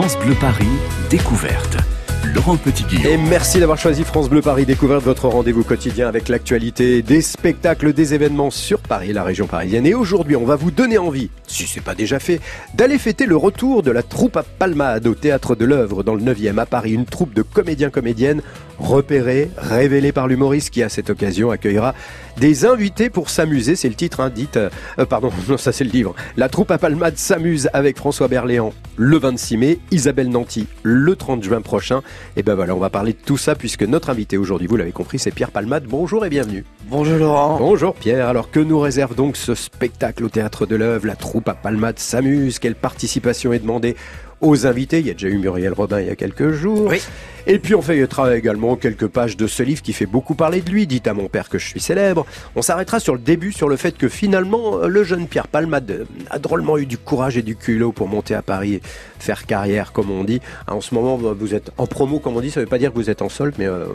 France Bleu Paris, découverte. Laurent petit Et merci d'avoir choisi France Bleu Paris Découverte, votre rendez-vous quotidien avec l'actualité des spectacles, des événements sur Paris, la région parisienne. Et aujourd'hui, on va vous donner envie, si ce n'est pas déjà fait, d'aller fêter le retour de la troupe à Palmade au Théâtre de l'œuvre dans le 9e à Paris. Une troupe de comédiens-comédiennes repérés, révélés par l'humoriste qui à cette occasion accueillera des invités pour s'amuser. C'est le titre, hein, dites, euh, pardon, non, ça c'est le livre. La troupe à Palmade s'amuse avec François Berléand le 26 mai, Isabelle Nanty le 30 juin prochain. Et ben voilà, on va parler de tout ça puisque notre invité aujourd'hui, vous l'avez compris, c'est Pierre Palmade. Bonjour et bienvenue. Bonjour Laurent. Bonjour Pierre. Alors que nous réserve donc ce spectacle au théâtre de l'œuvre La troupe à Palmade s'amuse. Quelle participation est demandée aux invités. Il y a déjà eu Muriel Robin il y a quelques jours. Oui. Et puis on feuilletera également quelques pages de ce livre qui fait beaucoup parler de lui, dit à mon père que je suis célèbre. On s'arrêtera sur le début, sur le fait que finalement le jeune Pierre Palmade a drôlement eu du courage et du culot pour monter à Paris et faire carrière, comme on dit. En ce moment, vous êtes en promo, comme on dit, ça ne veut pas dire que vous êtes en solde, mais euh,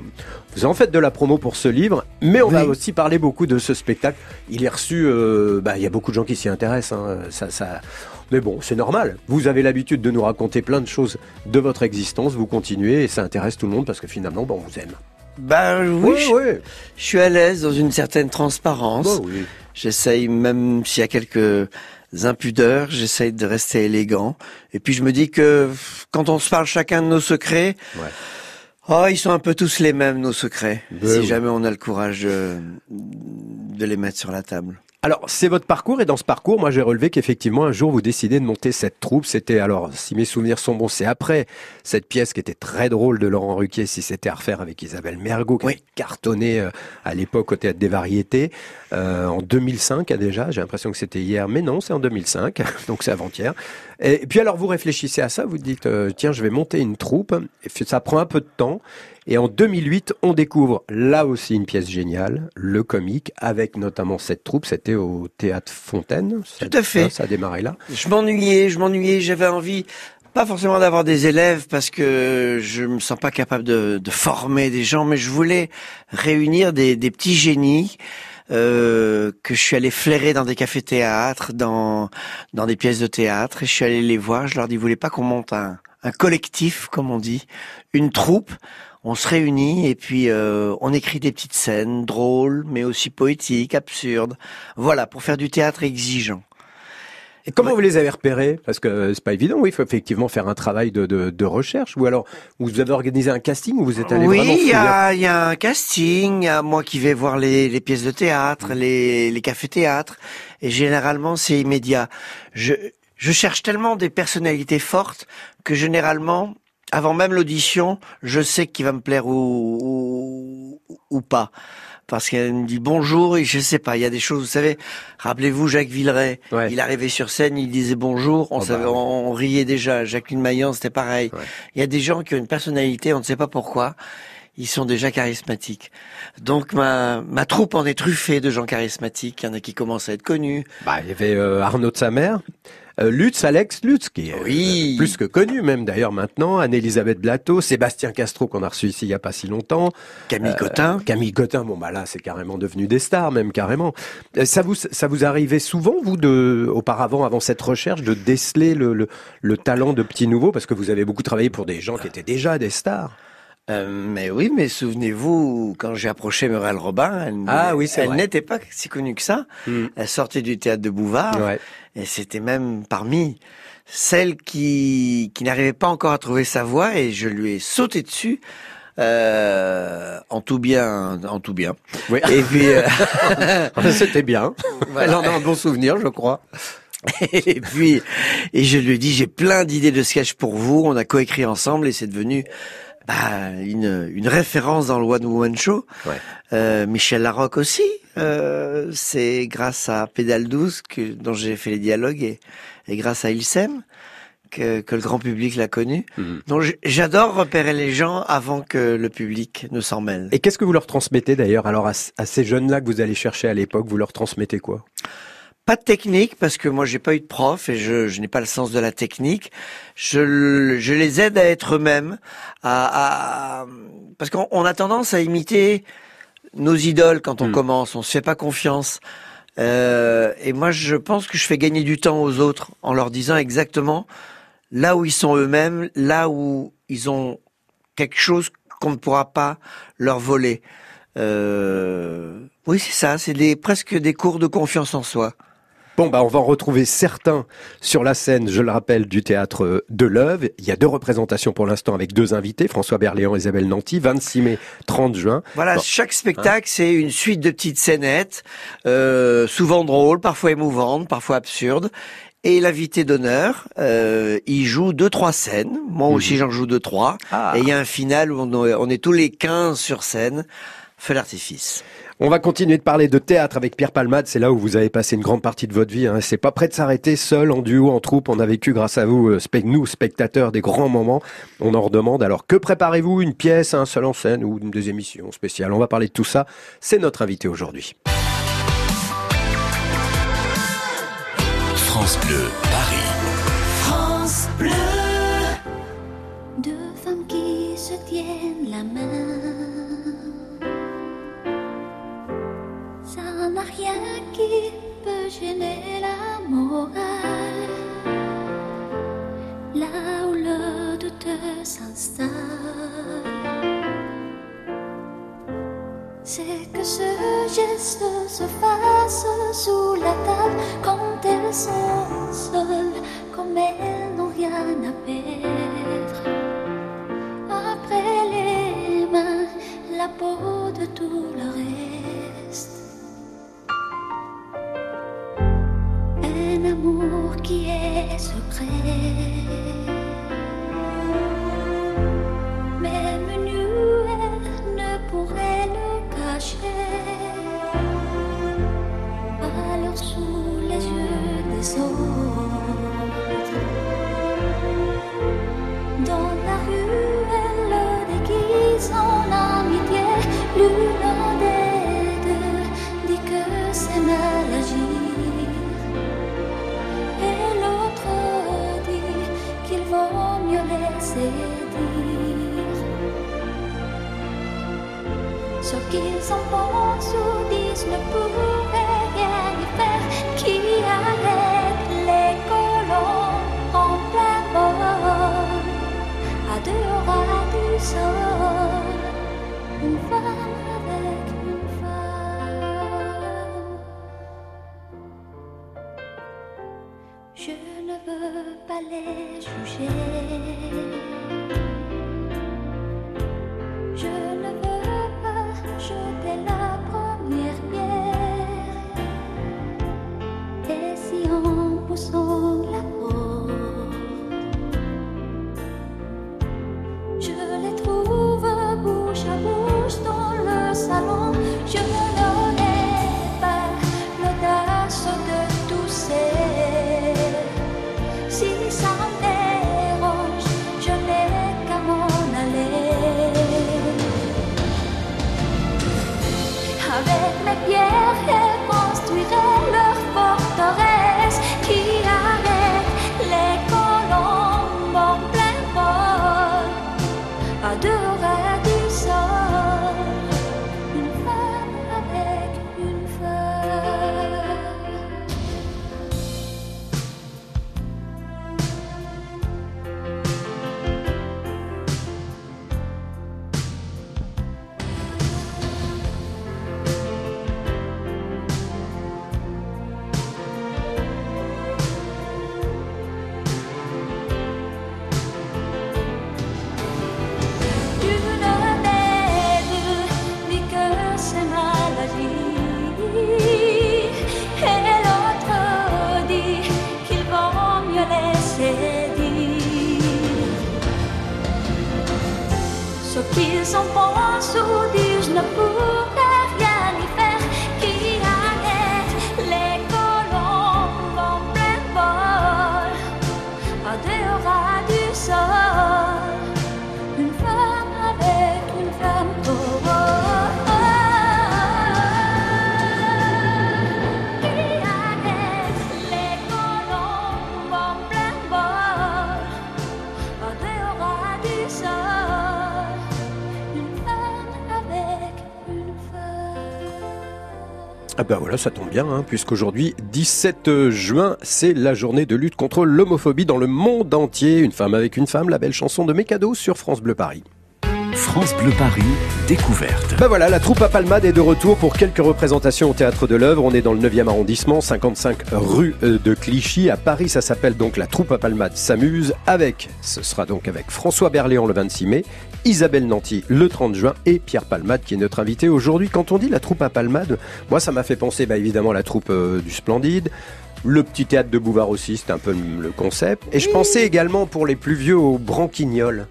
vous en faites de la promo pour ce livre. Mais on va aussi parler beaucoup de ce spectacle. Il est reçu, euh, bah, il y a beaucoup de gens qui s'y intéressent. Hein. Ça, ça, mais bon, c'est normal. Vous avez l'habitude de nous raconter plein de choses de votre existence, vous continuez et ça intéresse tout le monde parce que finalement, bon, on vous aime. Ben oui, je, je, suis à l'aise dans une certaine transparence. Bah, oui. J'essaye, même s'il y a quelques impudeurs, j'essaye de rester élégant. Et puis je me dis que quand on se parle chacun de nos secrets, ouais. oh, ils sont un peu tous les mêmes, nos secrets. Ben si jamais on a le courage de, de les mettre sur la table. Alors, c'est votre parcours et dans ce parcours, moi j'ai relevé qu'effectivement un jour vous décidez de monter cette troupe. C'était alors, si mes souvenirs sont bons, c'est après cette pièce qui était très drôle de Laurent Ruquier, si c'était à refaire avec Isabelle Mergot, qui oui. cartonné euh, à l'époque au Théâtre des Variétés, euh, en 2005 déjà. J'ai l'impression que c'était hier, mais non, c'est en 2005, donc c'est avant-hier. Et puis alors vous réfléchissez à ça, vous dites, euh, tiens, je vais monter une troupe, et ça prend un peu de temps. Et en 2008, on découvre là aussi une pièce géniale, le comique, avec notamment cette troupe. C'était au Théâtre Fontaine. Tout à fait. Ça a démarré là. Je m'ennuyais, je m'ennuyais. J'avais envie, pas forcément d'avoir des élèves parce que je me sens pas capable de, de former des gens, mais je voulais réunir des, des petits génies. Euh, que je suis allé flairer dans des cafés-théâtres, dans dans des pièces de théâtre, et je suis allé les voir. Je leur dis, vous voulez pas qu'on monte un, un collectif, comme on dit, une troupe? On se réunit et puis euh, on écrit des petites scènes drôles, mais aussi poétiques, absurdes. Voilà, pour faire du théâtre exigeant. Et comment vous les avez repérés? Parce que c'est pas évident, oui, il faut effectivement faire un travail de, de, de, recherche. Ou alors, vous avez organisé un casting ou vous êtes allé oui, vraiment Oui, il y a, y a, un casting, y a moi qui vais voir les, les pièces de théâtre, mmh. les, les cafés-théâtres, et généralement c'est immédiat. Je, je cherche tellement des personnalités fortes que généralement, avant même l'audition, je sais qui va me plaire ou, ou, ou pas. Parce qu'elle me dit bonjour et je sais pas, il y a des choses, vous savez, rappelez-vous Jacques Villeray, ouais. il arrivait sur scène, il disait bonjour, on, oh savait, bah, on, on, riait déjà, Jacqueline Maillan c'était pareil. Ouais. Il y a des gens qui ont une personnalité, on ne sait pas pourquoi, ils sont déjà charismatiques. Donc ma, ma troupe en est truffée de gens charismatiques, il y en a qui commencent à être connus. Bah, il y avait euh, Arnaud de sa mère. Euh, Lutz, Alex Lutz, qui est oui. euh, plus que connu même d'ailleurs maintenant, Anne-Elisabeth Blateau, Sébastien Castro qu'on a reçu ici il y a pas si longtemps, Camille euh, Cotin. Camille Cotin, bon bah là c'est carrément devenu des stars même carrément. Ça vous ça vous arrivait souvent vous de auparavant avant cette recherche de déceler le, le, le talent de petits nouveaux? Parce que vous avez beaucoup travaillé pour des gens qui étaient déjà des stars. Euh, mais oui, mais souvenez-vous, quand j'ai approché Muriel Robin, elle, ah, oui, elle n'était pas si connue que ça. Mm. Elle sortait du théâtre de Bouvard, ouais. et c'était même parmi celles qui, qui n'arrivaient pas encore à trouver sa voix, et je lui ai sauté dessus. Euh, en tout bien, en tout bien. Oui. Et puis, euh... c'était bien. Voilà. Elle en a un bon souvenir, je crois. et puis, et je lui ai dit, j'ai plein d'idées de sketch pour vous. On a coécrit ensemble et c'est devenu bah, une, une référence dans le One Woman Show. Ouais. Euh, Michel Larocque aussi. Euh, c'est grâce à Pédale 12 que, dont j'ai fait les dialogues et, et grâce à Ilsem que, que le grand public l'a connu. Mmh. Donc j'adore repérer les gens avant que le public ne s'en mêle. Et qu'est-ce que vous leur transmettez d'ailleurs Alors à, à ces jeunes-là que vous allez chercher à l'époque, vous leur transmettez quoi? Pas de technique parce que moi j'ai pas eu de prof et je, je n'ai pas le sens de la technique. Je, je les aide à être eux-mêmes, à, à, parce qu'on a tendance à imiter nos idoles quand on mmh. commence. On se fait pas confiance. Euh, et moi je pense que je fais gagner du temps aux autres en leur disant exactement là où ils sont eux-mêmes, là où ils ont quelque chose qu'on ne pourra pas leur voler. Euh, oui, c'est ça, c'est des, presque des cours de confiance en soi. Bon, bah, on va en retrouver certains sur la scène, je le rappelle, du théâtre de l'Oeuvre. Il y a deux représentations pour l'instant avec deux invités, François Berléand et Isabelle Nanty, 26 mai, 30 juin. Voilà, chaque spectacle, c'est une suite de petites scénettes, euh, souvent drôles, parfois émouvantes, parfois absurdes. Et l'invité d'honneur, euh, il joue deux trois scènes. Moi aussi, mhm. j'en joue deux trois. Ah. Et il y a un final où on, est tous les 15 sur scène. Feu d'artifice. On va continuer de parler de théâtre avec Pierre Palmade. C'est là où vous avez passé une grande partie de votre vie. Hein. C'est pas prêt de s'arrêter seul, en duo, en troupe. On a vécu grâce à vous, euh, nous, spectateurs, des grands moments. On en redemande. Alors, que préparez-vous? Une pièce, un seul en scène ou des émissions spéciales? On va parler de tout ça. C'est notre invité aujourd'hui. France Bleu, gêner la morale. Là où le doute s'installe. C'est que ce geste se fasse sous la table quand elles sont seules, comme elles n'ont rien à perdre. Après les mains, la peau de tout le reste. Qui s'enfonce sous disent ne pourrait rien y faire. Qui arrête les colons en plein vol? À deux ras du sol? Une femme avec une femme. Je ne veux pas les juger. Kiss são board through na Napoo. Ben voilà, ça tombe bien, hein, puisqu'aujourd'hui, 17 juin, c'est la journée de lutte contre l'homophobie dans le monde entier. Une femme avec une femme, la belle chanson de Mécado sur France Bleu Paris. France Bleu Paris, découverte. Ben voilà, la troupe à Palmade est de retour pour quelques représentations au Théâtre de l'œuvre. On est dans le 9e arrondissement, 55 rue euh, de Clichy. À Paris, ça s'appelle donc la troupe à Palmade s'amuse avec, ce sera donc avec François Berléand le 26 mai, Isabelle Nanty le 30 juin et Pierre Palmade qui est notre invité aujourd'hui. Quand on dit la troupe à Palmade, moi ça m'a fait penser bah, évidemment à la troupe euh, du Splendide. Le petit théâtre de Bouvard aussi, c'était un peu le concept. Et je pensais également pour les plus vieux au Branquignol.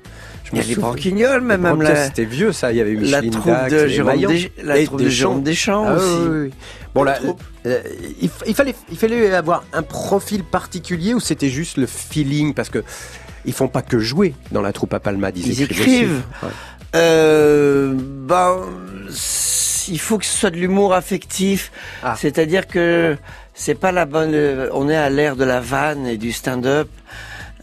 Il y a les branquignoles, même, même la... C'était vieux, ça. Il y avait Micheline la troupe de Jérôme Des... la troupe de Jérôme Deschamps ah, aussi. Oui, oui. Bon, là, euh, il, il, fallait, il fallait avoir un profil particulier ou c'était juste le feeling? Parce que ils font pas que jouer dans la troupe à Palmade, ils, ils écrivent. écrivent. Ouais. Euh, ben, il faut que ce soit de l'humour affectif, Ah. c'est-à-dire que c'est pas la bonne. On est à l'ère de la vanne et du stand-up.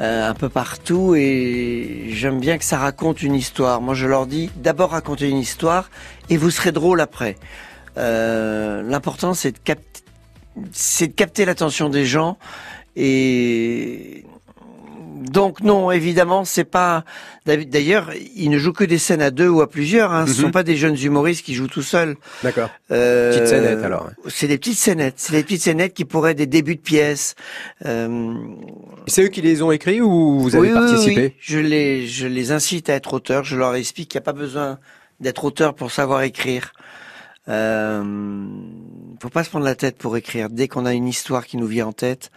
euh, un peu partout et j'aime bien que ça raconte une histoire. Moi je leur dis d'abord racontez une histoire et vous serez drôle après. Euh, L'important c'est de, cap c'est de capter l'attention des gens et donc non, évidemment, c'est pas. D'ailleurs, ils ne jouent que des scènes à deux ou à plusieurs. Hein. Ce Mhm. sont pas des jeunes humoristes qui jouent tout seuls. D'accord. Euh, Petite scénette, alors. C'est des petites scénettes. C'est des petites scénettes qui pourraient être des débuts de pièces. Euh, C'est eux qui les ont écrits ou vous avez oui, oui, participé oui. Je les, je les incite à être auteurs. Je leur explique qu'il n'y a pas besoin d'être auteur pour savoir écrire. Euh, faut pas se prendre la tête pour écrire. Dès qu'on a une histoire qui nous vient en tête,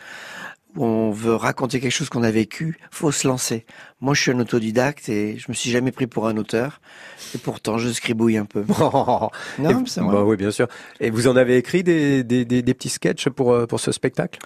on veut raconter quelque chose qu'on a vécu, faut se lancer. Moi, je suis un autodidacte et je me suis jamais pris pour un auteur. Et pourtant, je scribouille un peu. Non, c'est vrai. bah oui, bien sûr. Et vous en avez écrit des, des, des, des petits sketchs pour, euh, pour ce spectacle?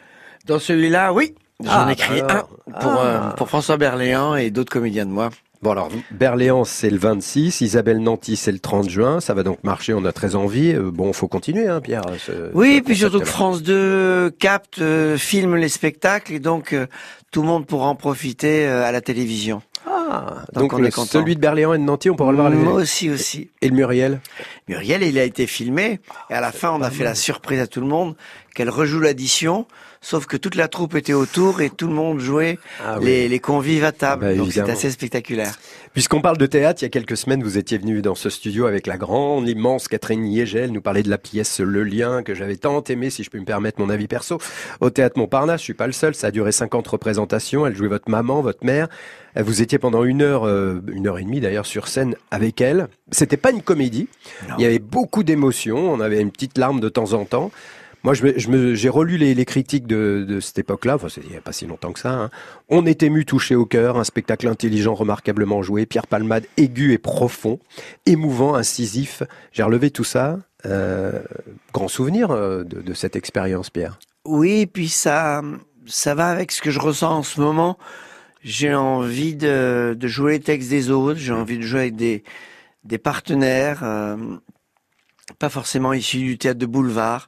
Dans celui-là, oui. J'en Ah, ai écrit alors. un pour, Ah. euh, pour François Berléand et d'autres comédiens de moi. Bon alors, Berléand c'est le 26, Isabelle Nanty c'est le 30 juin, ça va donc marcher, on a très envie. Euh, Bon, faut continuer, hein, Pierre. ce- Oui, ce puis surtout que. France 2 capte, euh, filme les spectacles et donc euh, tout le monde pourra en profiter euh, à la télévision. Ah, Donc, donc, on le- est content. celui de Berléand et de Nanty, on pourra le voir. Moi aussi, aussi. Et le Muriel? Muriel, il a été filmé et à la fin, on a fait la surprise à tout le monde qu'elle rejoue l'addition, sauf que toute la troupe était autour et tout le monde jouait Ah oui. les, les convives à table. Bah, donc c'est assez spectaculaire. Puisqu'on parle de théâtre, il y a quelques semaines, vous étiez venu dans ce studio avec la grande, l'immense Catherine Niegel, nous parler de la pièce Le Lien, que j'avais tant aimé, si je peux me permettre mon avis perso, au théâtre Montparnasse. Je suis pas le seul, ça a duré 50 représentations. Elle jouait votre maman, votre mère. Vous étiez pendant une heure, euh, une heure et demie d'ailleurs, sur scène avec elle. C'était pas une comédie. Non. Il y avait beaucoup d'émotions. On avait une petite larme de temps en temps. Moi, j'ai relu les, critiques de, cette époque-là. Enfin, il n'y a pas si longtemps que ça. hein. On est ému, touché au cœur. Un spectacle intelligent, remarquablement joué. Pierre Palmade, aigu et profond, émouvant, incisif. J'ai relevé tout ça. Euh, grand souvenir euh, de, cette expérience, Pierre. Oui, puis ça, ça va avec ce que je ressens en ce moment. J'ai envie de, jouer les textes des autres. J'ai envie de jouer avec des, des partenaires, euh, pas forcément issus du théâtre de boulevard.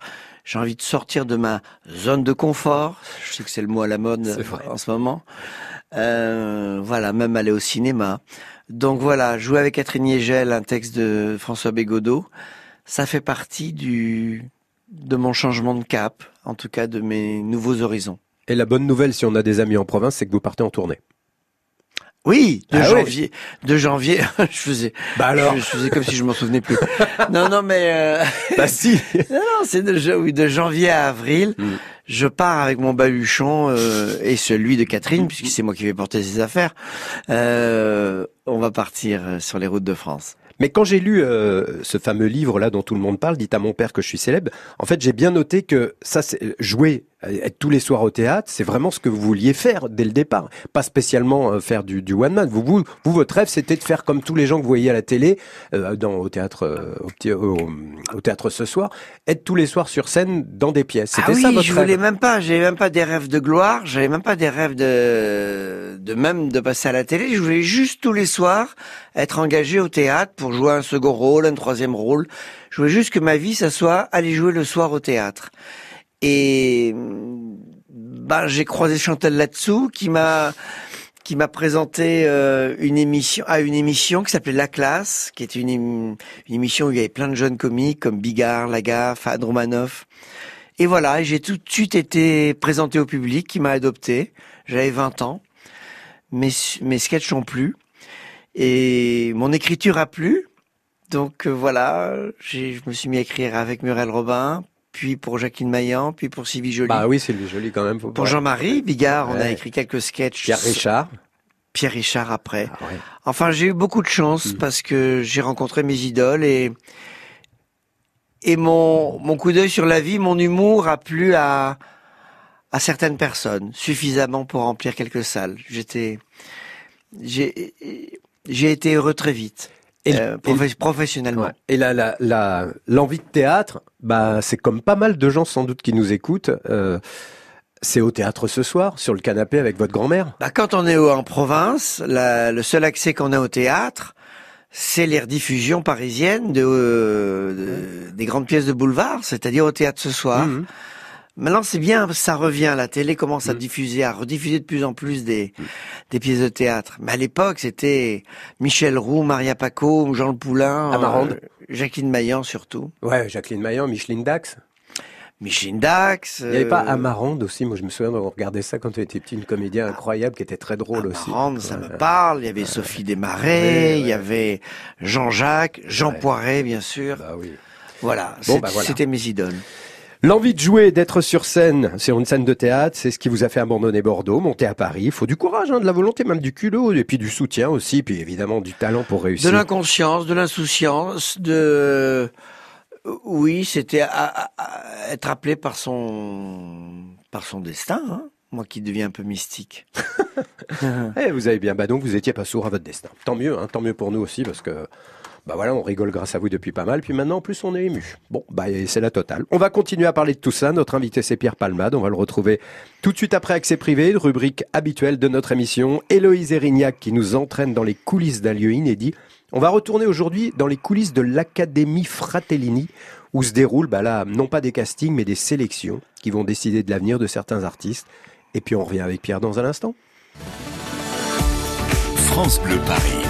J'ai envie de sortir de ma zone de confort. Je sais que c'est le mot à la mode en ce moment. Euh, voilà, même aller au cinéma. Donc voilà, jouer avec Catherine Niegel, un texte de François Bégodeau, ça fait partie du de mon changement de cap, en tout cas de mes nouveaux horizons. Et la bonne nouvelle, si on a des amis en province, c'est que vous partez en tournée. Oui, de Ah ouais. janvier, de janvier, je faisais, Bah je, je faisais comme si je m'en souvenais plus. non, non, mais euh, Bah si non, non, c'est de, ja- oui, de janvier à avril. Mm. Je pars avec mon baluchon euh, et celui de Catherine, puisque c'est moi qui vais porter ses affaires. Euh, on va partir euh, sur les routes de France. Mais quand j'ai lu euh, ce fameux livre là dont tout le monde parle, Dites à mon père que je suis célèbre, en fait j'ai bien noté que ça, c'est jouer, euh, être tous les soirs au théâtre, c'est vraiment ce que vous vouliez faire dès le départ. Pas spécialement euh, faire du, du one man. Vous, vous, vous, votre rêve, c'était de faire comme tous les gens que vous voyez à la télé, euh, dans, au théâtre, euh, au, petit- au- au théâtre ce soir, être tous les soirs sur scène dans des pièces. C'était ah oui, ça votre je rêve voulais même pas, j'avais même pas des rêves de gloire, j'avais même pas des rêves de, de même de passer à la télé. Je voulais juste tous les soirs être engagé au théâtre pour jouer un second rôle, un troisième rôle. Je voulais juste que ma vie, ça soit aller jouer le soir au théâtre. Et ben j'ai croisé Chantal là-dessous, qui m'a qui m'a présenté euh, une émission à une émission qui s'appelait La Classe, qui était une, une, émission où il y avait plein de jeunes comiques comme Bigard, Lagaffe, Adromanoff. Et voilà, j'ai tout de suite été présenté au public qui m'a adopté. J'avais 20 ans. Mes, mes sketchs ont plu. Et mon écriture a plu. Donc euh, voilà, je me suis mis à écrire avec Muriel Robin, puis pour Jacqueline Maillan, puis pour Sylvie Joly. Bah oui, Sylvie Joly quand même. pour Jean-Marie Bigard, on a écrit quelques sketchs. Pierre Richard. Pierre Richard après. Ah enfin, j'ai eu beaucoup de chance mm. parce que j'ai rencontré mes idoles et et mon mon coup d'œil sur la vie, mon humour a plu à à certaines personnes suffisamment pour remplir quelques salles. J'étais j'ai j'ai été heureux très vite. Et, euh, professionnellement. Et la, la, la, l'envie de théâtre, bah, c'est comme pas mal de gens sans doute qui nous écoutent. Euh, c'est au théâtre ce soir, sur le canapé avec votre grand-mère bah, Quand on est en province, la, le seul accès qu'on a au théâtre, c'est les rediffusions parisiennes de, euh, des grandes pièces de boulevard, c'est-à-dire au théâtre ce soir. Mmh. Maintenant, c'est bien, ça revient. La télé commence à mm. diffuser, à rediffuser de plus en plus des, mm. des pièces de théâtre. Mais à l'époque, c'était Michel Roux, Maria Paco, Jean Le Poulain. Euh, Jacqueline Maillan surtout. Ouais, Jacqueline Maillan, Micheline Dax. Micheline Dax. Il n'y avait pas euh, Amarande aussi. Moi, je me souviens d'avoir regardé ça quand tu étais petit, une comédien incroyable qui était très drôle aussi. Amarande, ça me parle. Il y avait Sophie Desmarais, il y avait Jean-Jacques, Jean Poiret, bien sûr. Bah oui. Voilà, bah voilà. c'était mes idoles. L'envie de jouer, d'être sur scène, sur une scène de théâtre, c'est ce qui vous a fait abandonner Bordeaux, monter à Paris. Il faut du courage, hein, de la volonté, même du culot, et puis du soutien aussi, puis évidemment du talent pour réussir. De l'inconscience, de l'insouciance, de... Oui, c'était être appelé par son, par son destin, hein moi qui deviens un peu mystique. eh, vous avez bien, bah donc vous étiez pas sourd à votre destin. Tant mieux, hein, tant mieux pour nous aussi, parce que bah on rigole grâce à vous depuis pas mal. Puis maintenant, en plus, on est ému. Bon, bah c'est la totale. On va continuer à parler de tout ça. Notre invité, c'est Pierre Palmade. On va le retrouver tout de suite après Accès Privé, rubrique habituelle de notre émission. Héloïse Erignac qui nous entraîne dans les coulisses d'un lieu inédit. On va retourner aujourd'hui dans les coulisses de l'Académie Fratellini, où se déroulent, bah non pas des castings, mais des sélections qui vont décider de l'avenir de certains artistes. Et puis on revient avec Pierre dans un instant. France Bleu Paris.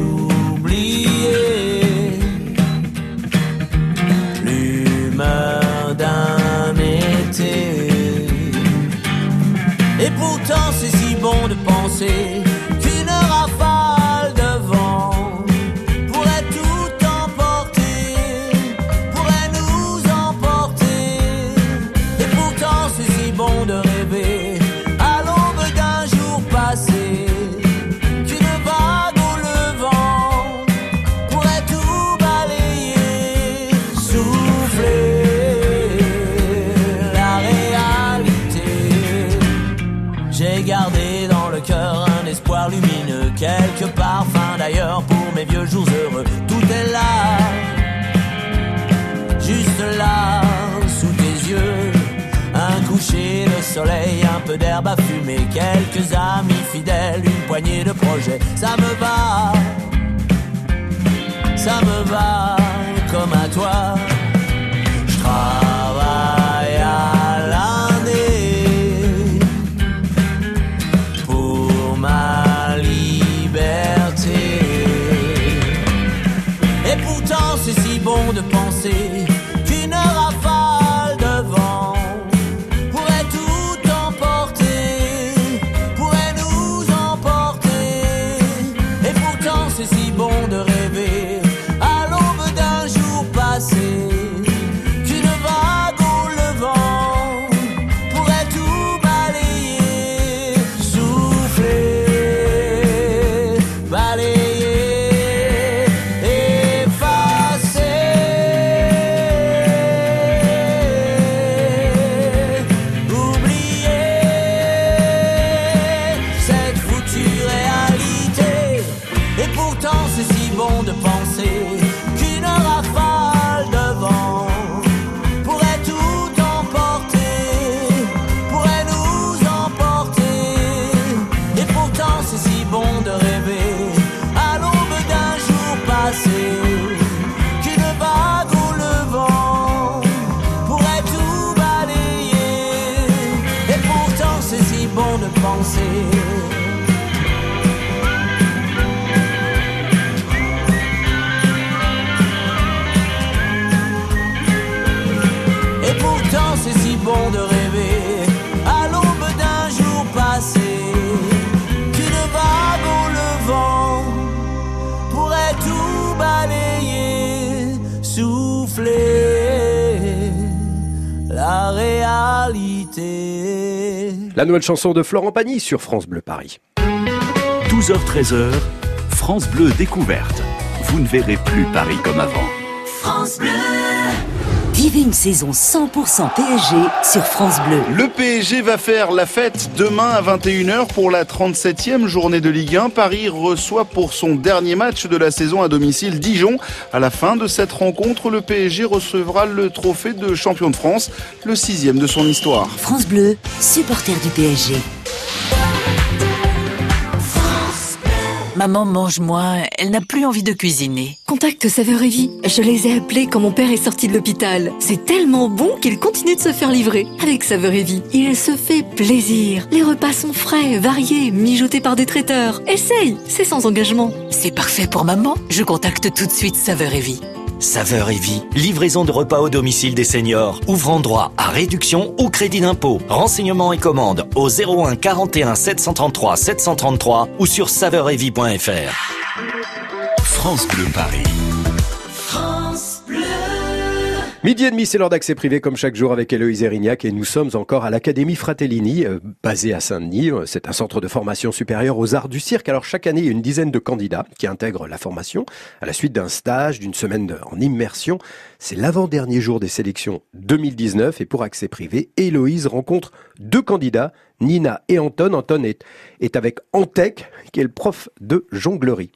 Et pourtant c'est si bon de penser quelques parfums d'ailleurs pour mes vieux jours heureux. Tout est là, juste là, sous tes yeux. Un coucher de soleil, un peu d'herbe à fumer, quelques amis fidèles, une poignée de projets. Ça me va, ça me va comme à toi. Tout balayer, souffler la réalité. La nouvelle chanson de Florent Pagny sur France Bleu Paris. 12h-13h, France Bleu découverte. Vous ne verrez plus Paris comme avant. France Bleu. Vivez une saison 100% PSG sur France Bleu. Le PSG va faire la fête demain à 21h pour la 37e journée de Ligue 1. Paris reçoit pour son dernier match de la saison à domicile Dijon. À la fin de cette rencontre, le PSG recevra le trophée de champion de France, le sixième de son histoire. France Bleu, supporter du PSG. Maman mange moins, elle n'a plus envie de cuisiner. Contacte Saveur et Vie. Je les ai appelés quand mon père est sorti de l'hôpital. C'est tellement bon qu'il continue de se faire livrer. Avec Saveur et Vie, il se fait plaisir. Les repas sont frais, variés, mijotés par des traiteurs. Essaye, c'est sans engagement. C'est parfait pour maman. Je contacte tout de suite Saveur et Vie. Saveur et vie, livraison de repas au domicile des seniors, ouvrant droit à réduction ou crédit d'impôt. Renseignements et commandes au 01 41 733 733 ou sur saveuretvie.fr. France Bleu Paris. Midi et demi, c'est l'heure d'accès privé comme chaque jour avec Héloïse Erignac et nous sommes encore à l'Académie Fratellini, euh, basée à Saint-Denis. Euh, C'est un centre de formation supérieure aux arts du cirque. Alors chaque année, il y a une dizaine de candidats qui intègrent la formation à la suite d'un stage, d'une semaine en immersion. C'est l'avant-dernier jour des sélections 2019 et pour accès privé, Héloïse rencontre deux candidats, Nina et Anton. Anton est, est avec Antec, qui est le prof de jonglerie.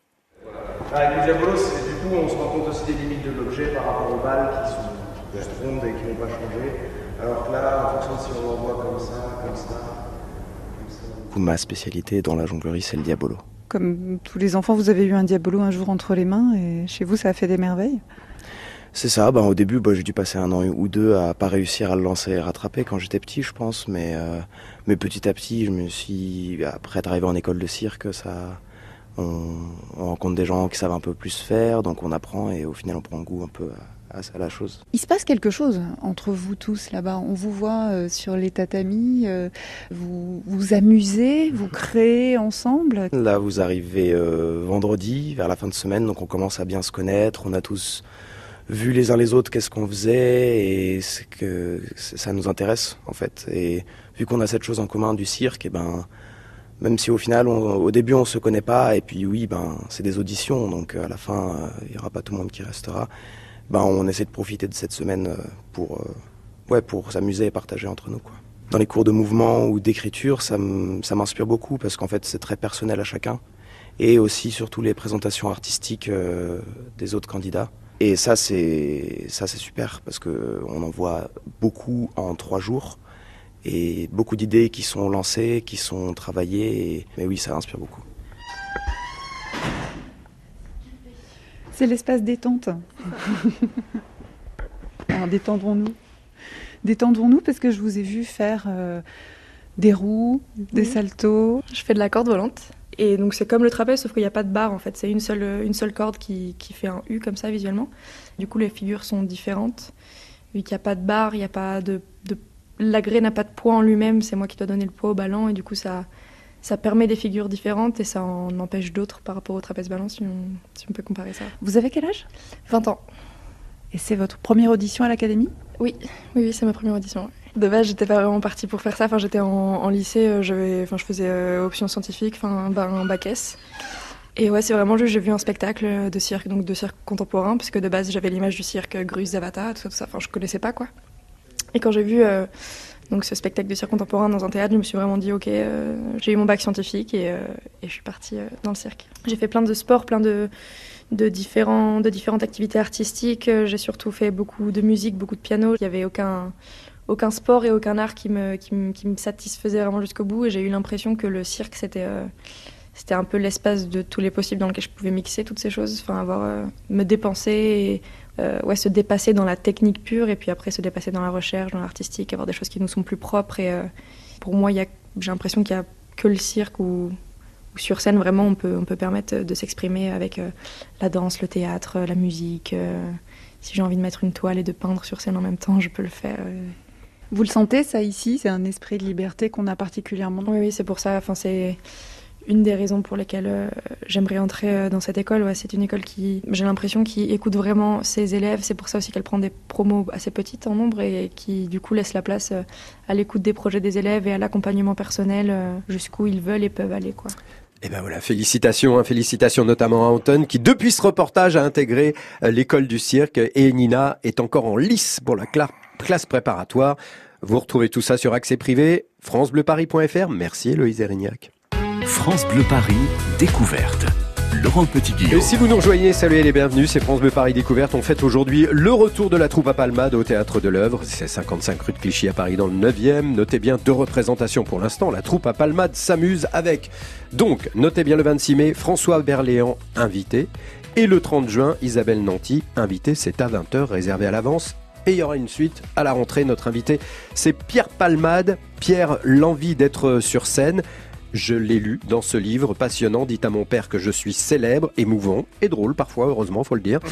Avec le diabolos, c'est- du coup, on se rend compte aussi des limites de l'objet par rapport aux balles qui sont juste rondes et qui vont pas changer. Alors que là, en fonction de si on l'envoie comme ça, comme ça, comme ça. Ma spécialité dans la jonglerie, c'est le diabolo. Comme tous les enfants, vous avez eu un diabolo un jour entre les mains et chez vous, ça a fait des merveilles? C'est ça, ben, au début, bah, j'ai dû passer un an ou deux à pas réussir à le lancer et rattraper quand j'étais petit, je pense. Mais, euh, mais petit à petit, je me suis, après d'arriver en école de cirque, ça, on, on rencontre des gens qui savent un peu plus faire, donc on apprend et au final, on prend goût un peu à, à la chose. Il se passe quelque chose entre vous tous là-bas. On vous voit euh, sur les tatamis, euh, vous vous amusez, vous créez ensemble. Là, vous arrivez euh, vendredi, vers la fin de semaine, donc on commence à bien se connaître. On a tous vu les uns les autres qu'est-ce qu'on faisait et c'est que ça nous intéresse en fait. Et vu qu'on a cette chose en commun du cirque, et ben même si au final, on- au début, on se connaît pas, et puis oui, ben c'est des auditions, donc euh, à la fin, euh, il y aura pas tout le monde qui restera. Ben on essaie de profiter de cette semaine euh, pour euh, ouais pour s'amuser et partager entre nous quoi. Dans les cours de mouvement ou d'écriture, ça m'inspire beaucoup parce qu'en fait c'est très personnel à chacun et aussi surtout les présentations artistiques euh, des autres candidats. Et ça c'est super parce que on en voit beaucoup en trois jours et beaucoup d'idées qui sont lancées, qui sont travaillées. Mais oui, ça inspire beaucoup. C'est l'espace détente. Alors détendons-nous. Détendons-nous parce que je vous ai vu faire euh, des roues, des saltos. Je fais de la corde volante. Et donc c'est comme le trapèze, sauf qu'il n'y a pas de barre en fait. C'est une seule, une seule corde qui, qui fait un U comme ça visuellement. Du coup, les figures sont différentes. Vu qu'il n'y a pas de barre, il n'y a pas de. de... L'agré n'a pas de poids en lui-même, c'est moi qui dois donner le poids au ballon. Et du coup, ça, ça permet des figures différentes et ça en empêche d'autres par rapport au trapèze ballon, si on, si on peut comparer ça. Vous avez quel âge? 20 ans. Et c'est votre première audition à l'académie? Oui, oui, oui, c'est ma première audition. De base, j'étais pas vraiment partie pour faire ça. Enfin, j'étais en, en lycée, euh, j'avais, enfin, je faisais euh, option scientifique, enfin, ben, un bac S. Et ouais, c'est vraiment juste, j'ai vu un spectacle de cirque, donc de cirque contemporain, parce que de base, j'avais l'image du cirque Grus Zavata, tout ça, tout ça. Enfin, je connaissais pas, quoi. Et quand j'ai vu euh, donc ce spectacle de cirque contemporain dans un théâtre, je me suis vraiment dit, ok, euh, j'ai eu mon bac scientifique et, euh, je suis partie euh, dans le cirque. J'ai fait plein de sports, plein de, différentes activités artistiques. J'ai surtout fait beaucoup de musique, beaucoup de piano. Il n'y avait aucun, sport et aucun art qui me, satisfaisait vraiment jusqu'au bout. Et j'ai eu l'impression que le cirque, c'était un peu l'espace de tous les possibles dans lequel je pouvais mixer toutes ces choses. Enfin, avoir, me dépenser et euh, ouais, se dépasser dans la technique pure et puis après se dépasser dans la recherche, dans l'artistique, avoir des choses qui nous sont plus propres. Et euh, pour moi, j'ai l'impression qu'il y a que le cirque ou sur scène, vraiment, on peut, on peut permettre de s'exprimer avec euh, la danse, le théâtre, la musique. si j'ai envie de mettre une toile et de peindre sur scène en même temps, je peux le faire. Vous le sentez, ça, ici? C'est un esprit de liberté qu'on a particulièrement? Oui, oui, c'est pour ça. Enfin, c'est une des raisons pour lesquelles euh, j'aimerais entrer euh, dans cette école. C'est une école qui, j'ai l'impression, qui écoute vraiment ses élèves. C'est pour ça aussi qu'elle prend des promos assez petites en nombre et qui, du coup, laisse la place euh, à l'écoute des projets des élèves et à l'accompagnement personnel jusqu'où ils veulent et peuvent aller, quoi. Et ben voilà, félicitations, hein, félicitations notamment à Anton qui depuis ce reportage a intégré l'école du cirque et Nina est encore en lice pour la cla- classe préparatoire. Vous retrouvez tout ça sur accès privé, francebleuparis.fr. Merci Loïs Erignac. France Bleu Paris, découverte. Laurent Petit-Guillaume. Et si vous nous rejoignez, saluez les bienvenus, c'est France Bleu Paris Découverte. On fête aujourd'hui le retour de la troupe à Palmade au Théâtre de l'œuvre. C'est 55 rue de Clichy à Paris dans le 9e. Notez bien deux représentations pour l'instant. La troupe à Palmade s'amuse avec, donc, notez bien le 26 mai, François Berléand, invité. Et le 30 juin, Isabelle Nanty, invité. C'est à 20h, réservé à l'avance. Et il y aura une suite à la rentrée. Notre invité, c'est Pierre Palmade. Pierre, l'envie d'être sur scène. Je l'ai lu dans ce livre passionnant. Dites à mon père que je suis célèbre, émouvant et drôle parfois, heureusement, faut le dire.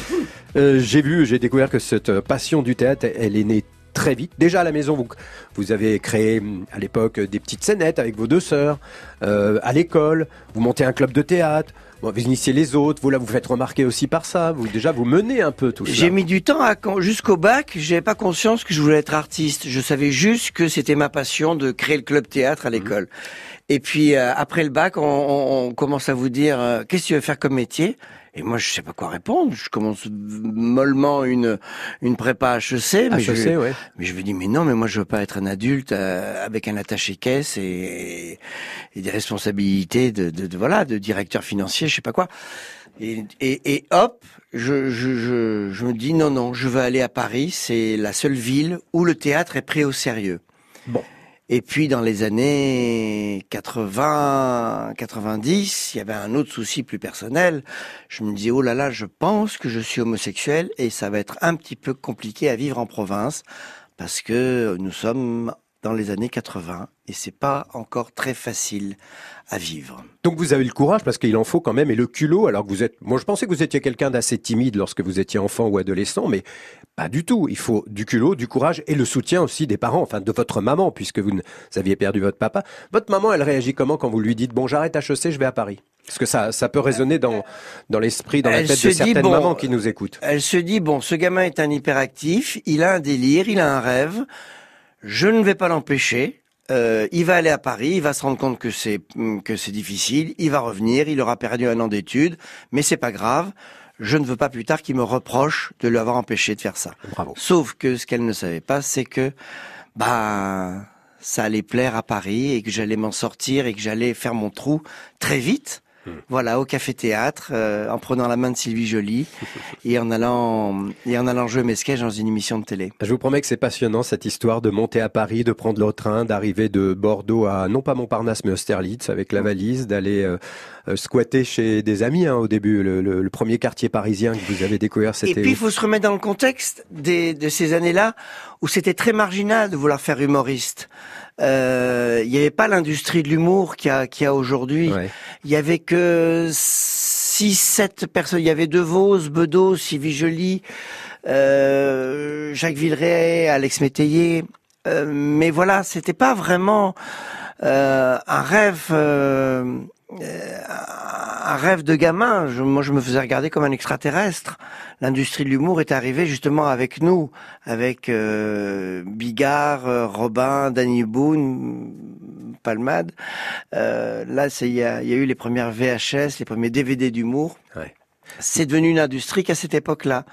Euh, j'ai vu, j'ai découvert que cette passion du théâtre, elle est née très vite. Déjà à la maison, vous, vous avez créé à l'époque des petites scénettes avec vos deux sœurs. Euh, à l'école, vous montez un club de théâtre. Bon, vous initiez les autres. Vous là, vous faites remarquer aussi par ça. Vous déjà, vous menez un peu tout ça. J'ai mis du temps à jusqu'au bac. J'avais pas conscience que je voulais être artiste. Je savais juste que c'était ma passion de créer le club théâtre à l'école. Et puis euh, après le bac, on, on- on commence à vous dire euh, qu'est-ce que tu veux faire comme métier? Et moi, je sais pas quoi répondre. Je commence mollement une une prépa HEC. Mais HEC, je, ouais. mais je me dis mais non, mais moi je veux pas être un adulte euh, avec un attaché caisse et, et des responsabilités de, de, de- voilà de directeur financier, je sais pas quoi. Et, et, et hop, je, je, je, je me dis non, non, je veux aller à Paris. C'est la seule ville où le théâtre est pris au sérieux. Bon. Et puis dans les années 80, 90, il y avait un autre souci plus personnel. Je me disais oh là là, je pense que je suis homosexuel et ça va être un petit peu compliqué à vivre en province parce que nous sommes dans les années 80 et c'est pas encore très facile à vivre. Donc vous avez le courage parce qu'il en faut quand même et le culot alors que vous êtes moi je pensais que vous étiez quelqu'un d'assez timide lorsque vous étiez enfant ou adolescent mais pas du tout, il faut du culot, du courage et le soutien aussi des parents enfin de votre maman puisque vous, aviez perdu votre papa. Votre maman elle réagit comment quand vous lui dites bon j'arrête HEC, je vais à Paris Parce que ça ça peut résonner dans dans l'esprit dans la tête de certaines bon, mamans qui nous écoutent. Elle se dit bon, ce gamin est un hyperactif, il a un délire, il a un rêve. Je ne vais pas l'empêcher. Euh, il va aller à Paris, il va se rendre compte que c'est que c'est difficile, il va revenir, il aura perdu un an d'études, mais c'est pas grave. Je ne veux pas plus tard qu'il me reproche de lui avoir empêché de faire ça. Bravo. Sauf que ce qu'elle ne savait pas, c'est que bah ça allait plaire à Paris et que j'allais m'en sortir et que j'allais faire mon trou très vite. Voilà, au café théâtre, euh, en prenant la main de Sylvie Joly et en allant et en allant jouer mes sketchs dans une émission de télé. Je vous promets que c'est passionnant cette histoire de monter à Paris, de prendre le train, d'arriver de Bordeaux à non pas Montparnasse mais Austerlitz avec la valise, d'aller euh, euh, squatter chez des amis hein, au début, le, le- le premier quartier parisien que vous avez découvert Et puis il faut se remettre dans le contexte des, de ces années-là où c'était très marginal de vouloir faire humoriste. Euh, Il n'y avait pas l'industrie de l'humour qu'il y a, y a aujourd'hui. Il y avait que six, sept personnes. Il y avait De Vos, Bedos, Sylvie Joly, euh, Jacques Villeray, Alex Métayer. Euh, mais voilà, c'était pas vraiment euh, un rêve. Euh, euh, un rêve de gamin. Je- moi, je me faisais regarder comme un extraterrestre. L'industrie de l'humour est arrivée justement avec nous, avec euh, Bigard, euh, Robin, Danny Boone, Palmade. Euh, là, c'est- il y y a eu les premières VHS, les premiers DVD d'humour. C'est devenu une industrie qu'à cette époque-là.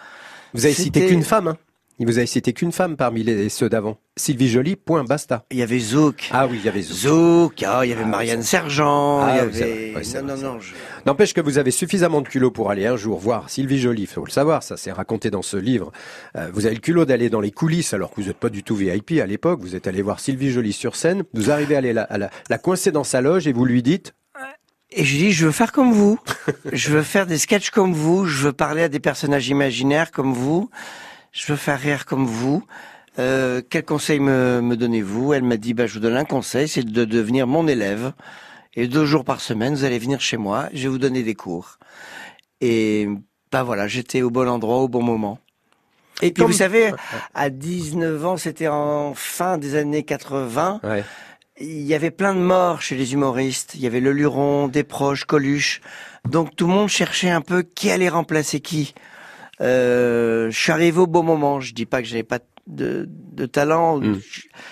Vous avez cité qu'une femme, hein Il vous avez cité qu'une femme parmi les, ceux d'avant. Sylvie Joly, point, basta. Il y avait Zouk. Ah oui, il y avait Zouk. Zouk, ah, il y avait Ah, Marianne Sergent, Ah il y oui, avait... Ouais, non, non, non, je- N'empêche que vous avez suffisamment de culot pour aller un jour voir Sylvie Joly, faut le savoir, ça c'est raconté dans ce livre. Euh, vous avez le culot d'aller dans les coulisses alors que vous n'êtes pas du tout VIP à l'époque, vous êtes allé voir Sylvie Joly sur scène, vous arrivez à, aller la, à la, la coincer dans sa loge et vous lui dites Et je dis, je veux faire comme vous. je veux faire des sketchs comme vous. Je veux parler à des personnages imaginaires comme vous. Je veux faire rire comme vous. Euh, quel conseil me, me donnez-vous? Elle m'a dit, bah, je vous donne un conseil, c'est de devenir mon élève. Et deux jours par semaine, vous allez venir chez moi, je vais vous donner des cours. Et bah voilà, j'étais au bon endroit au bon moment. Et puis comme- vous savez, à 19 ans, c'était en fin des années 80. Ouais. Il y avait plein de morts chez les humoristes. Il y avait le Luron, des proches, Coluche. Donc tout le monde cherchait un peu qui allait remplacer qui. Euh, je suis arrivé au bon moment. Je dis pas que j'avais pas de, de talent. Mm.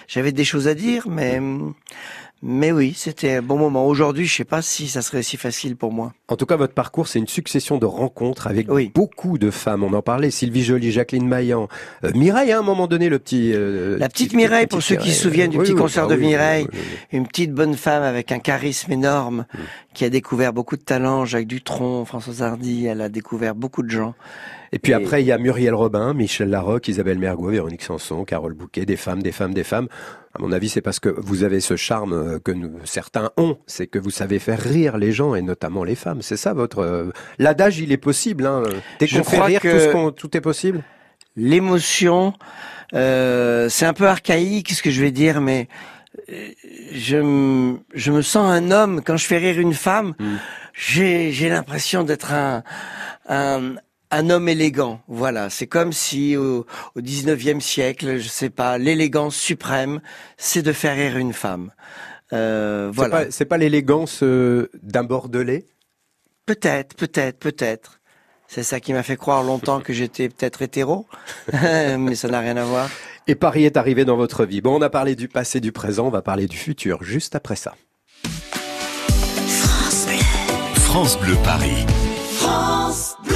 J'avais des choses à dire, mais mais oui, c'était un bon moment. Aujourd'hui, je sais pas si ça serait si facile pour moi. En tout cas, votre parcours, c'est une succession de rencontres avec beaucoup de femmes. On en parlait, Sylvie Joly, Jacqueline Maillan, euh, Mireille, à un moment donné, le petit... euh, La petite petit- Mireille, petit pour ceux qui se souviennent du Oui, petit oui, concert ah de Mireille, une petite bonne femme avec un charisme énorme, qui a découvert beaucoup de talents, Jacques Dutronc, Françoise Hardy, elle a découvert beaucoup de gens. Et puis après, il y a Muriel Robin, Michel Larocque, Isabelle Mergo, Véronique Sanson, Carole Bouquet, des femmes, des femmes, des femmes. À mon avis, c'est parce que vous avez ce charme euh, que nous- certains ont, c'est que vous savez faire rire les gens et notamment les femmes. C'est ça votre euh, l'adage, il est possible. Hein. Dès Je qu'on fait crois rire, que- tout, ce qu'on- tout est possible. L'émotion, euh, c'est un peu archaïque ce que je vais dire, mais je, m- je me sens un homme quand je fais rire une femme. J'ai j'ai l'impression d'être un, un un homme élégant. Voilà, c'est comme si au, au 19e siècle, je sais pas, l'élégance suprême, c'est de faire rire une femme. Euh, C'est voilà. pas, c'est pas l'élégance euh, d'un bordelais. Peut-être, peut-être, peut-être. C'est ça qui m'a fait croire longtemps que j'étais peut-être hétéro, mais ça n'a rien à voir. Et Paris est arrivé dans votre vie. Bon, on a parlé du passé, du présent, on va parler du futur juste après ça. France Bleu Paris. France Bleu.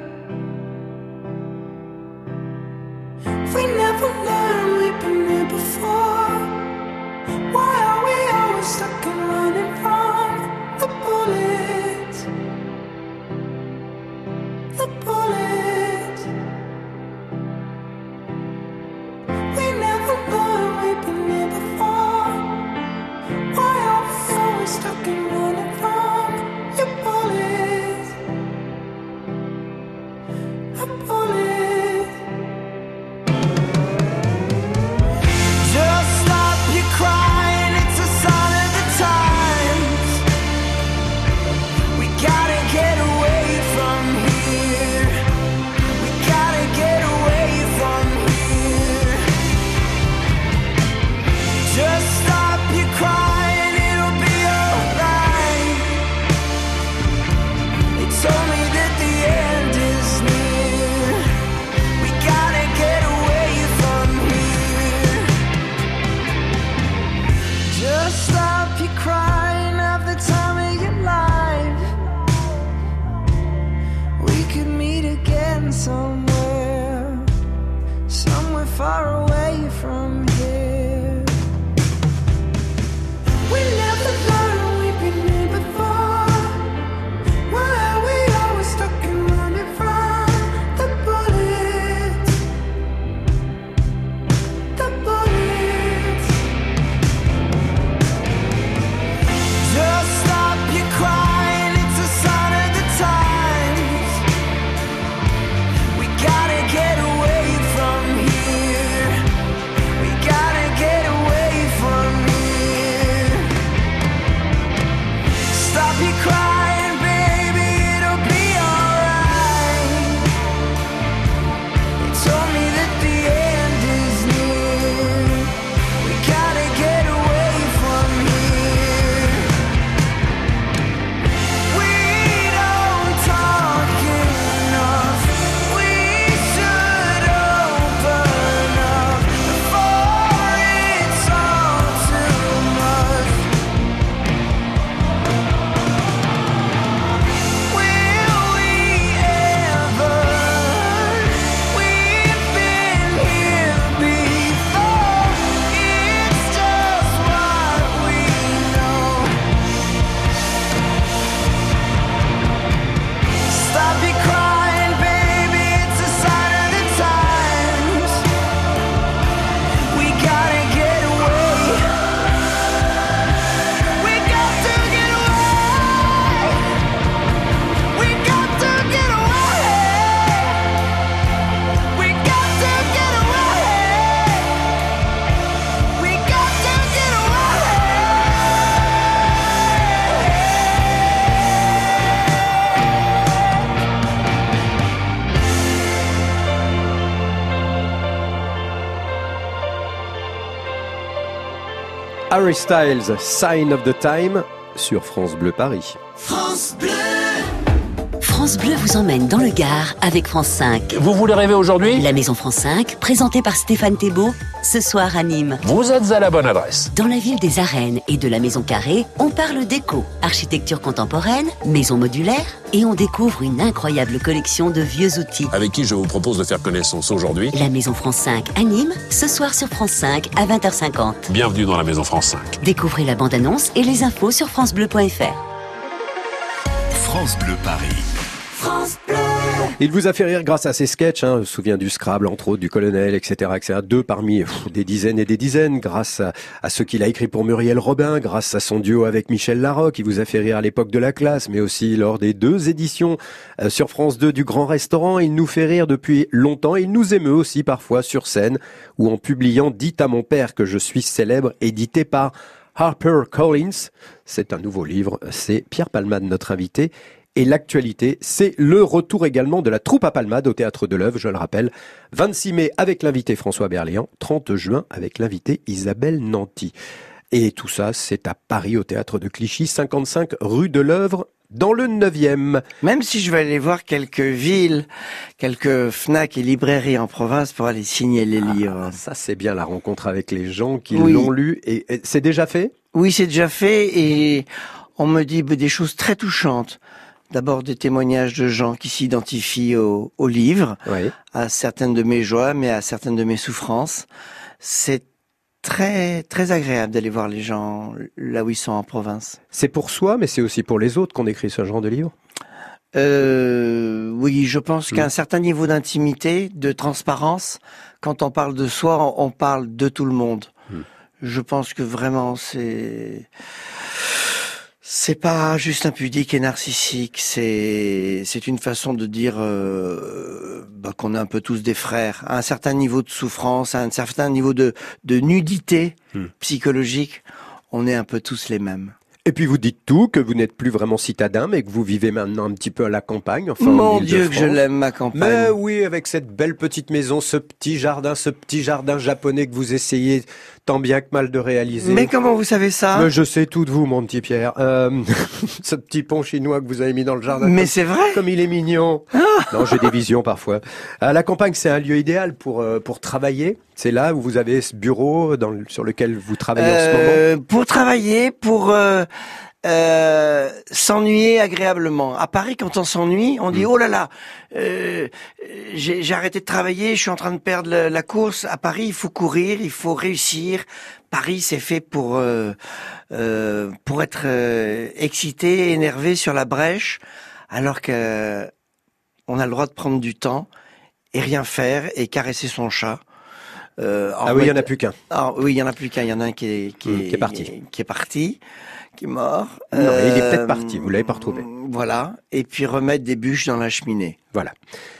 come on and fight. Harry Styles, Sign of the Time, sur France Bleu Paris. France Bleu vous emmène dans le Gard avec France 5. Vous voulez rêver aujourd'hui? La Maison France 5, présentée par Stéphane Thébault, ce soir à Nîmes. Vous êtes à la bonne adresse. Dans la ville des arènes et de la Maison Carrée, on parle déco, architecture contemporaine, maison modulaire et on découvre une incroyable collection de vieux outils. Avec qui je vous propose de faire connaissance aujourd'hui? La Maison France 5 à Nîmes, ce soir sur France 5 à 20h50. Bienvenue dans la Maison France 5. Découvrez la bande-annonce et les infos sur francebleu.fr. France Bleu Paris. Il vous a fait rire grâce à ses sketchs, hein, je me souviens du Scrabble, entre autres, du colonel, etc., etc. Deux parmi des dizaines et des dizaines, grâce à, ce qu'il a écrit pour Muriel Robin, grâce à son duo avec Michel Larocque, qui vous a fait rire à l'époque de la classe, mais aussi lors des deux éditions euh, sur France 2 du Grand Restaurant. Il nous fait rire depuis longtemps, il nous émeut aussi parfois sur scène, ou en publiant Dites à mon père que je suis célèbre, édité par Harper Collins. C'est un nouveau livre, c'est Pierre Palmade, notre invité. Et l'actualité, c'est le retour également de la troupe à Palmade au Théâtre de l'Œuvre, je le rappelle. 26 mai avec l'invité François Berléand, 30 juin avec l'invité Isabelle Nanty. Et tout ça, c'est à Paris au Théâtre de Clichy, 55 rue de l'Œuvre, dans le 9e. Même si je vais aller voir quelques villes, quelques FNAC et librairies en province pour aller signer les livres. Ah, ça, c'est bien la rencontre avec les gens qui Oui. l'ont lu. Et, et c'est déjà fait? Oui, c'est déjà fait et on me dit des choses très touchantes. D'abord des témoignages de gens qui s'identifient au, au livre, à certaines de mes joies, mais à certaines de mes souffrances. C'est très très agréable d'aller voir les gens là où ils sont en province. C'est pour soi, mais c'est aussi pour les autres qu'on écrit ce genre de livre? Euh, oui, je pense Mm. qu'à un certain niveau d'intimité, de transparence, quand on parle de soi, on, parle de tout le monde. Mm. Je pense que vraiment c'est c'est pas juste impudique et narcissique, c'est c'est une façon de dire euh, bah, qu'on est un peu tous des frères, à un certain niveau de souffrance, à un certain niveau de de nudité Mm. psychologique, on est un peu tous les mêmes. Et puis vous dites tout, que vous n'êtes plus vraiment citadin, mais que vous vivez maintenant un petit peu à la campagne. Enfin, en Mon Dieu, que je l'aime ma campagne. Mais oui, avec cette belle petite maison, ce petit jardin, ce petit jardin japonais que vous essayez tant bien que mal de réaliser. Mais comment vous savez ça Mais je sais tout de vous, mon petit Pierre. Euh, ce petit pont chinois que vous avez mis dans le jardin. Mais c'est vrai Ah Comme il est mignon. non, j'ai des visions parfois. À la campagne, c'est un lieu idéal pour euh, pour travailler. C'est là où vous avez ce bureau dans sur lequel vous travaillez en ce moment. Euh, Pour travailler, pour euh, s'ennuyer agréablement. À Paris, quand on s'ennuie, on Mm. dit oh là là, euh, j'ai arrêté de travailler, je suis en train de perdre la, la course. À Paris, il faut courir, il faut réussir. Paris, c'est fait pour euh, euh, pour être excité, énervé sur la brèche, alors que on a le droit de prendre du temps et rien faire et caresser son chat. Euh, Ah oui, il y en a plus qu'un. Ah oui, il y en a plus qu'un. Il y en a un qui est qui, Mm, est, qui est parti. qui est parti, qui est mort. Non, il est Euh, peut-être parti. Vous l'avez pas retrouvé. Voilà. Et puis remettre des bûches dans la cheminée. Voilà.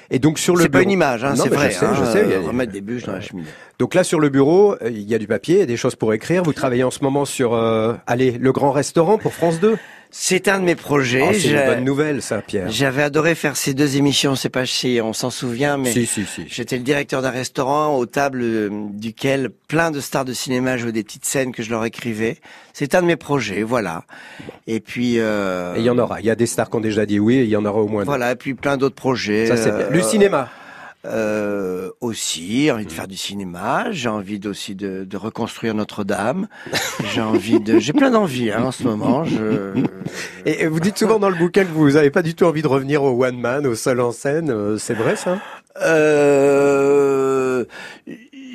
Et donc sur le C'est pas une image, hein, Non, c'est vrai. Je sais, hein, je sais. il y a- euh, remettre des bûches dans la cheminée. Donc là, sur le bureau, euh, il y a du papier, il y a des choses pour écrire. Vous travaillez en ce moment sur, euh, allez, le grand restaurant pour France 2. C'est un de mes projets. Ah, c'est une bonne nouvelle, ça, Pierre. J'avais adoré faire ces deux émissions. C'est pas si on s'en souvient, mais Si, si, si. j'étais le directeur d'un restaurant aux tables euh, duquel plein de stars de cinéma jouaient des petites scènes que je leur écrivais. C'est un de mes projets, voilà. Et puis euh, Et il y en aura. Il y a des stars qui ont déjà dit oui, et il y en aura au moins deux. Voilà, et puis plein d'autres projets. Ça, c'est bien. Le Euh, cinéma. Euh, aussi, j'ai envie de faire du cinéma. J'ai envie aussi de, de reconstruire Notre-Dame. j'ai envie de, j'ai plein d'envie hein, en ce moment. Je, Et, et vous dites souvent dans le bouquin que vous n'avez pas du tout envie de revenir au one man, au seul en scène. Euh, C'est vrai, ça? Euh,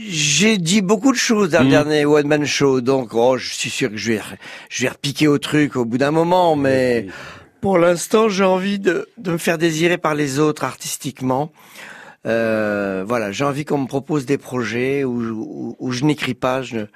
j'ai dit beaucoup de choses dans le Mm. dernier One Man Show, donc oh, je suis sûr que je vais, je vais repiquer au truc au bout d'un moment, mais pour l'instant j'ai envie de, de me faire désirer par les autres artistiquement. Euh, voilà, j'ai envie qu'on me propose des projets où, où, où je n'écris pas, je,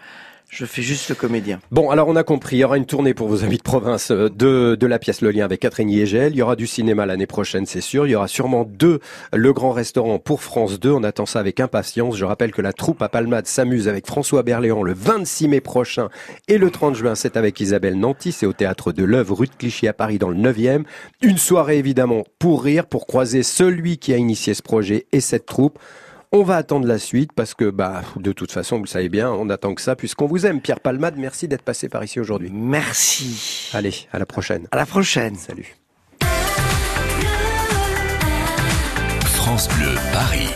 je fais juste le comédien. Bon, alors on a compris, il y aura une tournée pour vos amis de province euh, de, de la pièce Le Lien avec Catherine Yegel. Il y aura du cinéma l'année prochaine, c'est sûr. Il y aura sûrement deux Le Grand Restaurant pour France 2. On attend ça avec impatience. Je rappelle que la troupe à Palmade s'amuse avec François Berléand le 26 mai prochain et le 30 juin, c'est avec Isabelle Nanty. C'est au théâtre de l'œuvre rue de Clichy à Paris dans le 9e. Une soirée évidemment pour rire, pour croiser celui qui a initié ce projet et cette troupe. On va attendre la suite parce que, bah, de toute façon, vous le savez bien, on attend que ça puisqu'on vous aime. Pierre Palmade, merci d'être passé par ici aujourd'hui. Merci. Allez, à la prochaine. À la prochaine. Salut. France Bleu Paris.